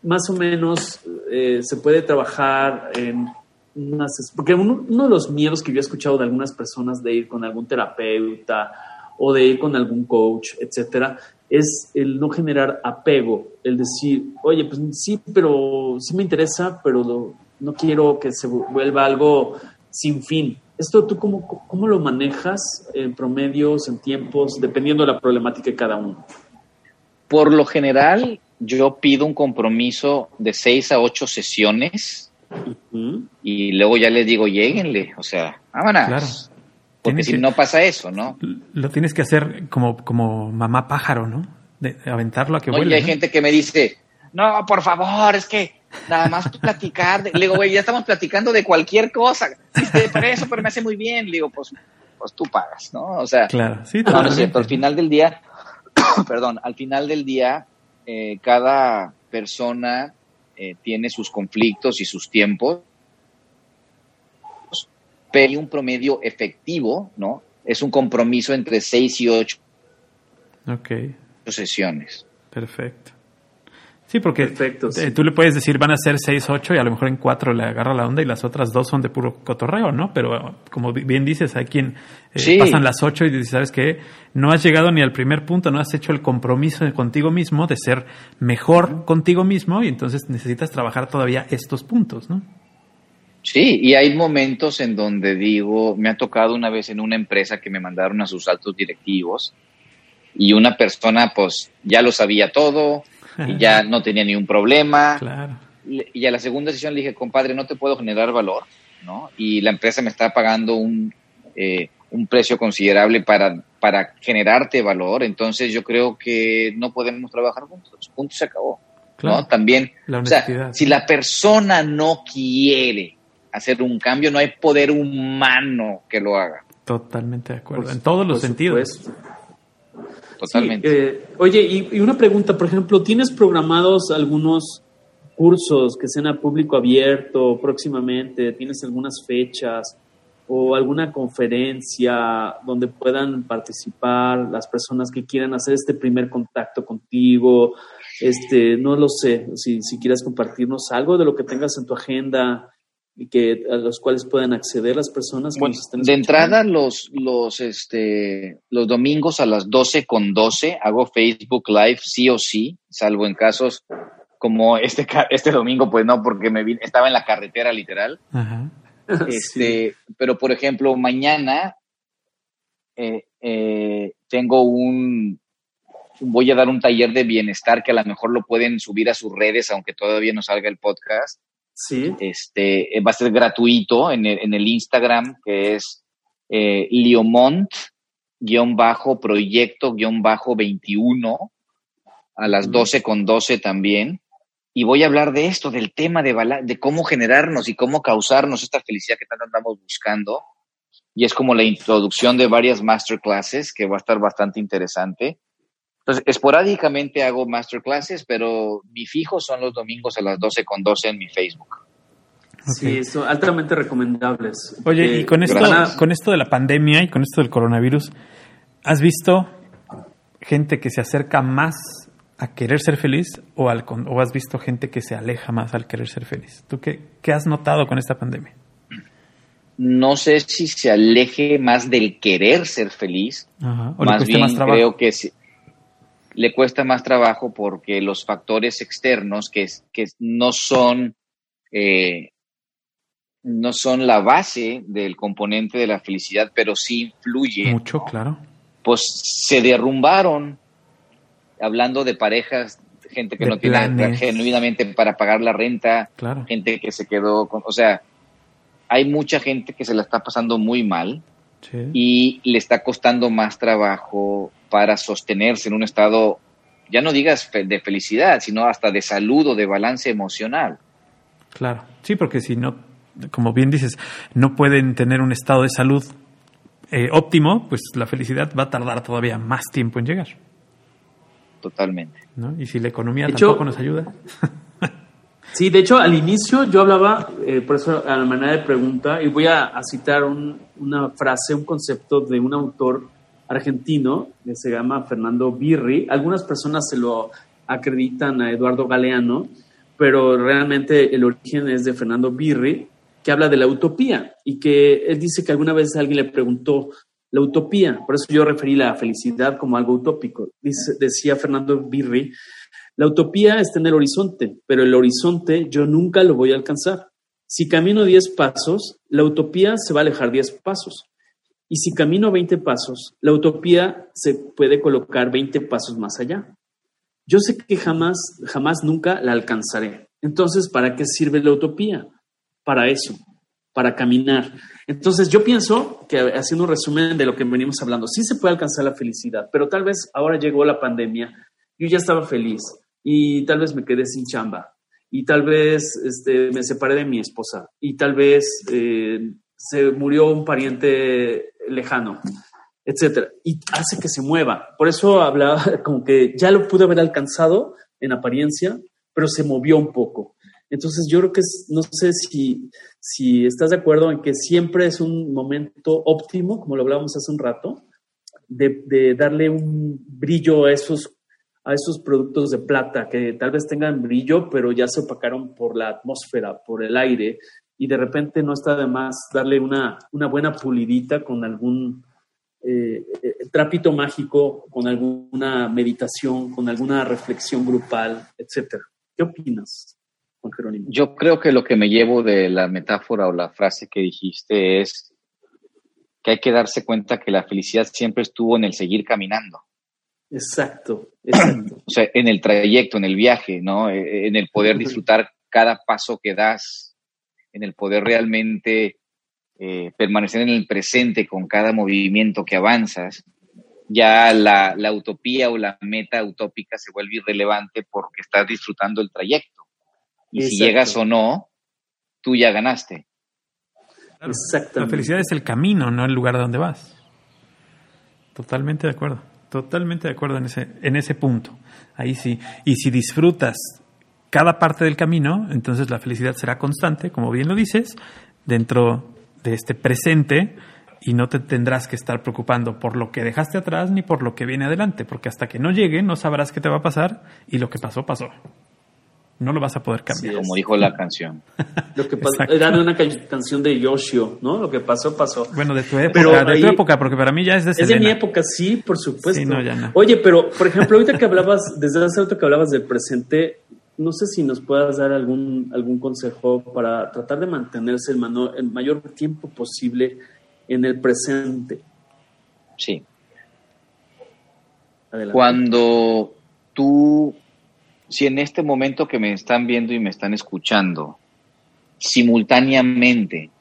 más o menos eh, se puede trabajar en unas... Porque uno, de los miedos que yo he escuchado de algunas personas de ir con algún terapeuta o de ir con algún coach, etcétera, es el no generar apego, el decir, oye, pues sí, pero sí me interesa, pero no quiero que se vuelva algo sin fin. ¿Esto tú cómo, cómo lo manejas en promedios, en tiempos, dependiendo de la problemática de cada uno? Por lo general, yo pido un compromiso de seis a ocho sesiones y luego ya les digo, lléguenle, o sea, vámonos. Claro. Porque Tienes si que- no pasa eso, ¿no? Lo tienes que hacer como, como mamá pájaro, ¿no? De, de aventarlo a que Oye, vuelva. hay ¿no? gente que me dice, no, por favor, es que nada más platicar. de-". Le digo, güey, ya estamos platicando de cualquier cosa. Por eso, pero me hace muy bien. Le digo, pues, pues tú pagas, ¿no? O sea, Claro, sí, no, no es cierto. Al final del día, perdón, al final del día, eh, cada persona eh, tiene sus conflictos y sus tiempos. Pero hay un promedio efectivo, ¿no? Es un compromiso entre seis y ocho Ok, sesiones. perfecto. Sí, porque Perfecto, sí. tú le puedes decir van a ser 6, 8 y a lo mejor en 4 le agarra la onda y las otras dos son de puro cotorreo, ¿no? Pero como bi- bien dices, hay quien eh, Sí. pasan las 8 y dices, ¿sabes qué? No has llegado ni al primer punto, no has hecho el compromiso contigo mismo de ser mejor contigo mismo y entonces necesitas trabajar todavía estos puntos, ¿no? Sí, y hay momentos en donde digo, me ha tocado una vez en una empresa que me mandaron a sus altos directivos y una persona pues ya lo sabía todo y ya no tenía ni un problema. Claro. Y a la segunda sesión le dije, compadre, no te puedo generar valor, ¿no? Y la empresa me está pagando un, eh, un precio considerable para, para generarte valor, entonces yo creo que no podemos trabajar juntos. Punto, se acabó. Claro. ¿no? También, La o sea, si la persona no quiere hacer un cambio, no hay poder humano que lo haga. Totalmente de acuerdo. Por- en todos los sentidos. supuesto. Totalmente. Sí, eh, oye, y, y una pregunta, por ejemplo, ¿tienes programados algunos cursos que sean a público abierto próximamente? ¿Tienes algunas fechas o alguna conferencia donde puedan participar las personas que quieran hacer este primer contacto contigo? Este, no lo sé, si, si quieres compartirnos algo de lo que tengas en tu agenda y que a los cuales puedan acceder las personas Bueno, de escuchando. entrada, los, los, este, los domingos a las 12 con 12 hago Facebook Live sí o sí, salvo en casos como este, ca- este domingo, pues no, porque me vine- estaba en la carretera literal. Ajá. Sí. Este, Pero, por ejemplo, mañana eh, eh, tengo un, voy a dar un taller de bienestar que a lo mejor lo pueden subir a sus redes, aunque todavía no salga el podcast. Sí. Este, eh, va a ser gratuito en el, en el Instagram, que es eh, Liomont, guion bajo, proyecto, guion bajo 21, a las 12 con 12 también. Y voy a hablar de esto, del tema de, de cómo generarnos y cómo causarnos esta felicidad que tanto andamos buscando. Y es como la introducción de varias masterclasses, que va a estar bastante interesante. Entonces, esporádicamente hago masterclasses, pero mi fijo son los domingos a las 12 con 12 en mi Facebook. Sí, son altamente recomendables. Oye, Eh, y con esto, con esto de la pandemia y con esto del coronavirus, ¿has visto gente que se acerca más a querer ser feliz o, al, con- o has visto gente que se aleja más al querer ser feliz? ¿Tú qué, qué has notado con esta pandemia? No sé si se aleje más del querer ser feliz, Ajá. ¿O más bien más trabajo? creo que sí- le cuesta más trabajo porque los factores externos que, que no son eh, no son la base del componente de la felicidad, pero sí influyen Mucho, claro. pues se derrumbaron. Hablando de parejas, gente que De no tiene genuinamente para pagar la renta, Claro. gente que se quedó con, o sea, hay mucha gente que se la está pasando muy mal Sí. y le está costando más trabajo para sostenerse en un estado, ya no digas fe- de felicidad, sino hasta de salud o de balance emocional. Claro. Sí, porque si no, como bien dices, no pueden tener un estado de salud eh, óptimo, pues la felicidad va a tardar todavía más tiempo en llegar. totalmente. ¿no? Y si la economía De hecho- tampoco nos ayuda. Sí, de hecho, al inicio yo hablaba, eh, por eso a la manera de pregunta, y voy a, a citar un- una frase, un concepto de un autor argentino que se llama Fernando Birri. Algunas personas se lo acreditan a Eduardo Galeano, pero realmente el origen es de Fernando Birri, que habla de la utopía y que él dice que alguna vez alguien le preguntó la utopía, por eso yo referí la felicidad como algo utópico. Dice- decía Fernando Birri, la utopía está en el horizonte, pero el horizonte yo nunca lo voy a alcanzar. Si camino 10 pasos, la utopía se va a alejar 10 pasos. Y si camino 20 pasos, la utopía se puede colocar 20 pasos más allá. Yo sé que jamás, jamás nunca la alcanzaré. Entonces, ¿para qué sirve la utopía? Para eso, para caminar. Entonces, yo pienso que haciendo un resumen de lo que venimos hablando, sí se puede alcanzar la felicidad, pero tal vez ahora llegó la pandemia, yo ya estaba feliz y tal vez me quedé sin chamba y tal vez este, me separé de mi esposa y tal vez eh, se murió un pariente lejano, etcétera, y hace que se mueva. Por eso hablaba como que ya lo pude haber alcanzado en apariencia, pero se movió un poco. Entonces yo creo que no sé si, si estás de acuerdo en que siempre es un momento óptimo, como lo hablábamos hace un rato, de, de darle un brillo a esos, a esos productos de plata que tal vez tengan brillo, pero ya se opacaron por la atmósfera, por el aire, y de repente no está de más darle una, una buena pulidita con algún eh, eh, trapito mágico, con alguna meditación, con alguna reflexión grupal, etcétera. ¿Qué opinas, Juan Jerónimo? Yo creo que lo que me llevo de la metáfora o la frase que dijiste es que hay que darse cuenta que la felicidad siempre estuvo en el seguir caminando. Exacto, exacto. O sea, en el trayecto, en el viaje, ¿no? Eh, En el poder disfrutar cada paso que das, en el poder realmente eh, permanecer en el presente con cada movimiento que avanzas. Ya la, la utopía o la meta utópica se vuelve irrelevante porque estás disfrutando el trayecto. Y si Exacto. llegas o no, tú ya ganaste. Exactamente. La felicidad es el camino, no el lugar a donde vas. Totalmente de acuerdo. Totalmente de acuerdo en ese, en ese punto. Ahí sí. Y si disfrutas cada parte del camino, entonces la felicidad será constante, como bien lo dices, dentro de este presente y no te tendrás que estar preocupando por lo que dejaste atrás ni por lo que viene adelante, porque hasta que no llegue no sabrás qué te va a pasar y lo que pasó, pasó. No lo vas a poder cambiar. Sí, Como dijo la canción. Lo que pasó, era de una ca- canción de Yoshio, ¿no? Lo que pasó, pasó. Bueno, de tu época, Pero de tu época, porque para mí ya es de Es de mi época, sí, por supuesto. Sí, no, ya no. Oye, pero, por ejemplo, ahorita que hablabas, desde hace rato que hablabas del presente, no sé si nos puedas dar algún, algún consejo para tratar de mantenerse el, mano- el mayor tiempo posible en el presente. Sí. Adelante. Cuando tú, si en este momento que me están viendo y me están escuchando, simultáneamente,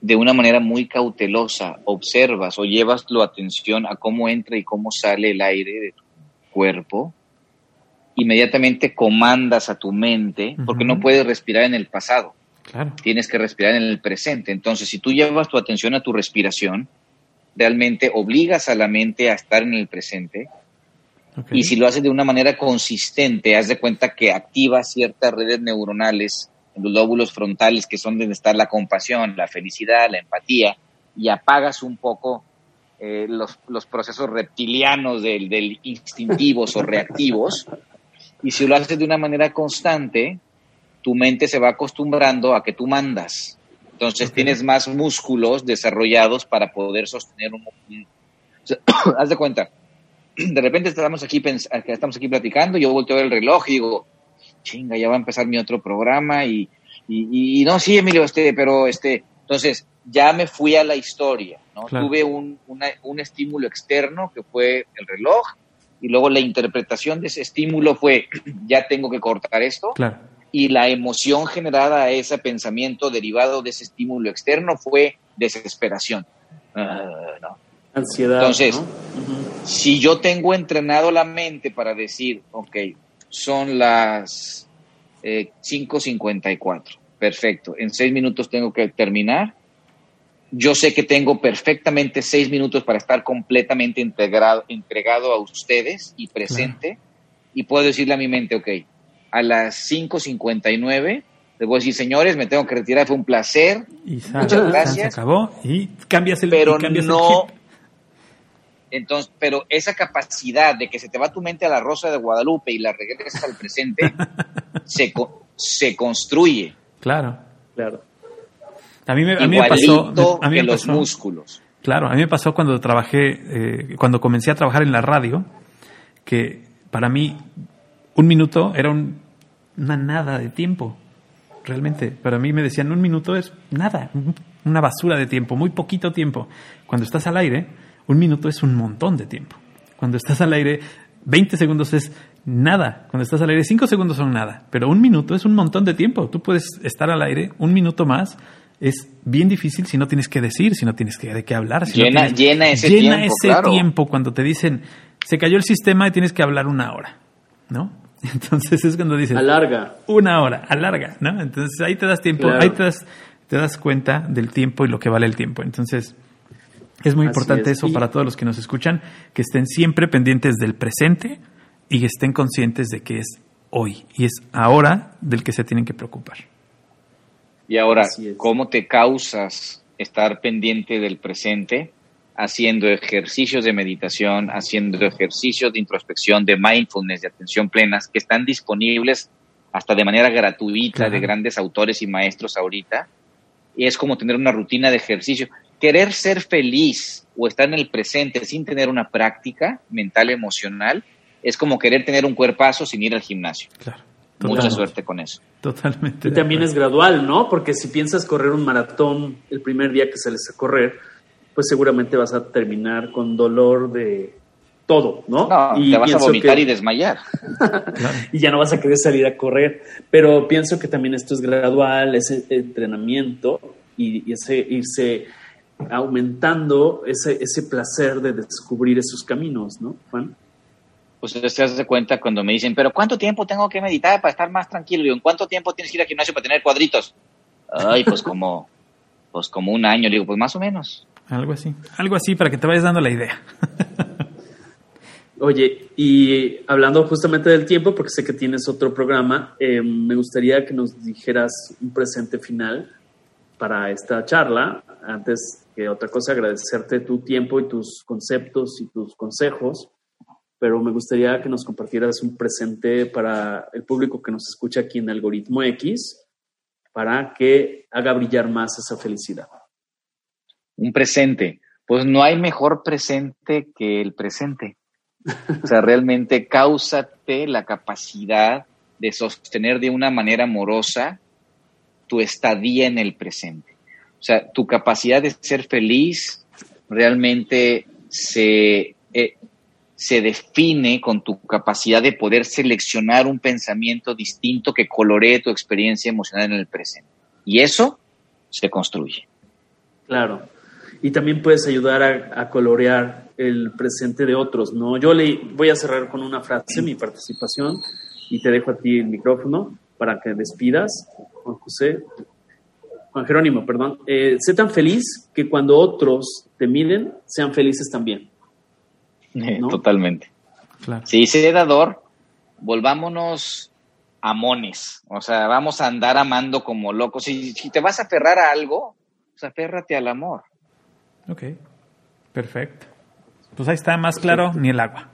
de una manera muy cautelosa, observas o llevas tu atención a cómo entra y cómo sale el aire de tu cuerpo, inmediatamente comandas a tu mente, porque no puedes respirar en el pasado Claro. tienes que respirar en el presente. Entonces, si tú llevas tu atención a tu respiración, realmente obligas a la mente a estar en el presente. Y si lo haces de una manera consistente, haz de cuenta que activas ciertas redes neuronales en los lóbulos frontales que son donde está la compasión, la felicidad, la empatía, y apagas un poco eh, los, los procesos reptilianos del, del instintivos o reactivos. Y si lo haces de una manera constante, tu mente se va acostumbrando a que tú mandas. Entonces tienes más músculos desarrollados para poder sostener un... un- o sea, haz de cuenta, de repente estamos aquí, estamos aquí platicando, yo volteo a ver el reloj y digo, chinga, ya va a empezar mi otro programa y, y, y no, sí, Emilio, este, pero este, entonces ya me fui a la historia, ¿no? Claro. Tuve un, una- un estímulo externo que fue el reloj y luego la interpretación de ese estímulo fue, ya tengo que cortar esto Claro. y la emoción generada a ese pensamiento derivado de ese estímulo externo fue desesperación. Ah, no. Ansiedad. Entonces. Si yo tengo entrenado la mente para decir, ok, son las eh, 5.54, perfecto, en seis minutos tengo que terminar, yo sé que tengo perfectamente seis minutos para estar completamente integrado, entregado a ustedes y presente. Y puedo decirle a mi mente, ok, a las 5.59 les voy a decir, señores, me tengo que retirar, fue un placer. Y Muchas gracias. Se acabó y cambias el, pero cambias no, Entonces, pero esa capacidad de que se te va tu mente a la Rosa de Guadalupe y la regresas al presente, se, se construye. Claro. Claro. A mí me, a mí me pasó. A mí me los músculos. Claro, a mí me pasó cuando trabajé, eh, cuando comencé a trabajar en la radio, que para mí un minuto era una nada de tiempo. Realmente, para mí me decían un minuto es nada, una basura de tiempo, muy poquito tiempo. Cuando estás al aire, un minuto es un montón de tiempo. Cuando estás al aire, 20 segundos es nada. Cuando estás al aire, 5 segundos son nada. Pero un minuto es un montón de tiempo. Tú puedes estar al aire un minuto más. Es bien difícil si no tienes que decir, si no tienes que, de qué hablar. Si llena, no llena ese llena tiempo. ese tiempo cuando te dicen, se cayó el sistema y tienes que hablar una hora. ¿No? Entonces es cuando dicen... Alarga. Una hora, alarga, ¿no? Entonces ahí te das tiempo, Claro. ahí te das, te das cuenta del tiempo y lo que vale el tiempo. Entonces es muy Así importante es. eso Y- para todos los que nos escuchan, que estén siempre pendientes del presente y que estén conscientes de que es hoy y es ahora del que se tienen que preocupar. Y ahora. ¿cómo te causas estar pendiente del presente? Haciendo ejercicios de meditación, haciendo ejercicios de introspección, de mindfulness, de atención plenas, que están disponibles hasta de manera gratuita Claro. de grandes autores y maestros ahorita. Y es como tener una rutina de ejercicio. Querer ser feliz o estar en el presente sin tener una práctica mental, emocional, es como querer tener un cuerpazo sin ir al gimnasio. Claro. Mucha suerte con eso. Totalmente. Y también es gradual, ¿no? Porque si piensas correr un maratón el primer día que sales a correr, pues seguramente vas a terminar con dolor de todo, ¿no? No, Y te vas a vomitar que- y desmayar. y ya no vas a querer salir a correr. Pero pienso que también esto es gradual, ese entrenamiento y, y ese irse aumentando ese, ese placer de descubrir esos caminos, ¿no, Juan? Pues te das cuenta cuando me dicen, pero ¿cuánto tiempo tengo que meditar para estar más tranquilo? Y digo, ¿en cuánto tiempo tienes que ir al gimnasio para tener cuadritos? Ay, pues como, pues como un año. Le digo, pues más o menos. Algo así. Algo así para que te vayas dando la idea. Oye, y hablando justamente del tiempo, porque sé que tienes otro programa, eh, me gustaría que nos dijeras un presente final para esta charla. Antes que otra cosa, agradecerte tu tiempo y tus conceptos y tus consejos, pero me gustaría que nos compartieras un presente para el público que nos escucha aquí en Algoritmo X, para que haga brillar más esa felicidad. Un presente. Pues no hay mejor presente que el presente. O sea, realmente cáusate la capacidad de sostener de una manera amorosa tu estadía en el presente. O sea, tu capacidad de ser feliz realmente se, eh, se define con tu capacidad de poder seleccionar un pensamiento distinto que coloree tu experiencia emocional en el presente. Y eso se construye. Claro. Y también puedes ayudar a, colorear el presente de otros, ¿no? Yo le voy a cerrar con una frase mi participación y te dejo a ti el micrófono para que despidas, Juan José. Juan Jerónimo, perdón. Eh, sé tan feliz que cuando otros te miren, sean felices también. ¿No? Totalmente. Claro. Si dice dador, volvámonos amones. O sea, vamos a andar amando como locos. Si, si te vas a aferrar a algo, pues aférrate al amor. Ok. Perfecto. Pues ahí está, más claro, ni el agua.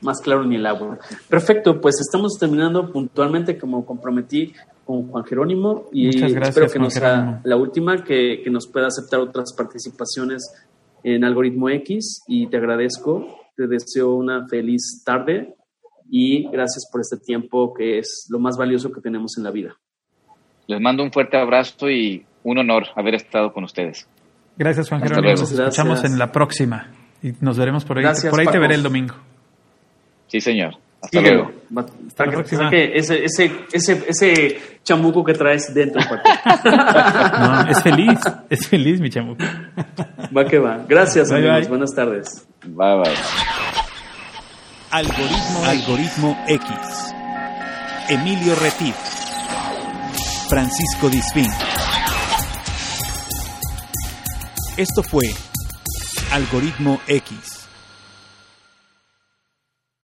Más claro ni el agua. Perfecto, pues estamos terminando puntualmente como comprometí con Juan Jerónimo y Muchas gracias, espero que Juan no sea Jerónimo. la última, que, que nos pueda aceptar otras participaciones en Algoritmo X y te agradezco, te deseo una feliz tarde y gracias por este tiempo que es lo más valioso que tenemos en la vida. Les mando un fuerte abrazo y un honor haber estado con ustedes. Gracias, Juan Hasta Jerónimo. luego. Nos escuchamos Gracias. en la próxima. Y nos veremos por ahí. Gracias, por ahí te veré el domingo. Sí, señor. Hasta Síguelo. luego. Va- Hasta la que ese, ese, ese, ese chamuco que traes dentro. No, es feliz. Es feliz, mi chamo. Va que va. Gracias, Bye, amigos. bye. Buenas tardes. Bye, bye. Algoritmo, Algoritmo X. Emilio Retif. Francisco Disfín. Esto fue Algoritmo X